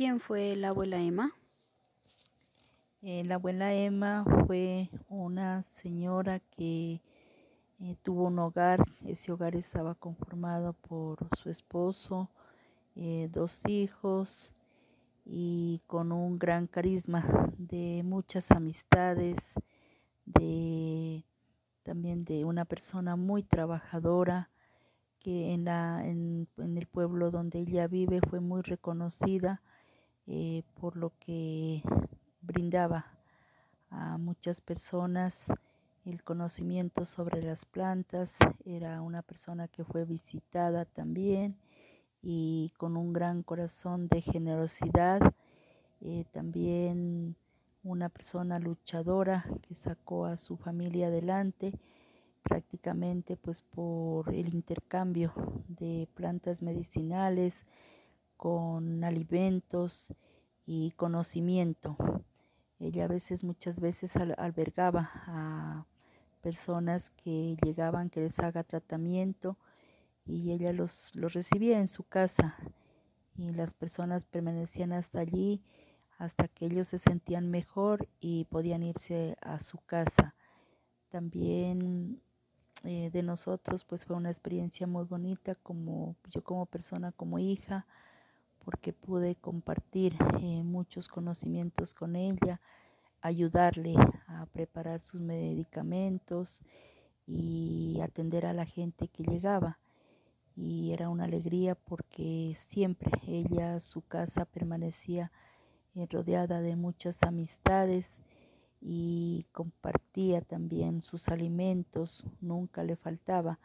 ¿Quién fue la abuela Emma? Eh, la abuela Emma fue una señora que eh, tuvo un hogar, ese hogar estaba conformado por su esposo, eh, dos hijos y con un gran carisma de muchas amistades, de también de una persona muy trabajadora que en, la, en, el pueblo donde ella vive fue muy reconocida por lo que brindaba a muchas personas el conocimiento sobre las plantas. Era una persona que fue visitada también y con un gran corazón de generosidad. Eh, también una persona luchadora que sacó a su familia adelante prácticamente pues por el intercambio de plantas medicinales con alimentos y conocimiento. Ella a veces, muchas veces albergaba a personas que llegaban que les haga tratamiento y ella los, los recibía en su casa y las personas permanecían hasta allí hasta que ellos se sentían mejor y podían irse a su casa. También eh, de nosotros pues fue una experiencia muy bonita como yo como persona, como hija, porque pude compartir eh, muchos conocimientos con ella, ayudarle a preparar sus medicamentos y atender a la gente que llegaba. Y era una alegría porque siempre ella, su casa permanecía eh, rodeada de muchas amistades y compartía también sus alimentos, nunca le faltaba.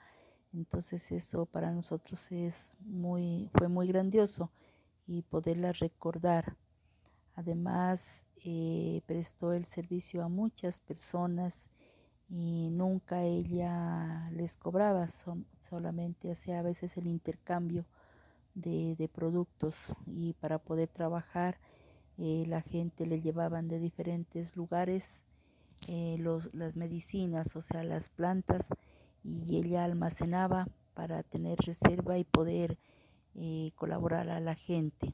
Entonces eso para nosotros es muy, fue muy grandioso y poderla recordar. Además, eh, prestó el servicio a muchas personas y nunca ella les cobraba, solamente hacía a veces el intercambio de, productos y para poder trabajar eh, la gente le llevaban de diferentes lugares eh, las medicinas, o sea, las plantas, y ella almacenaba para tener reserva y poder eh, colaborar a la gente.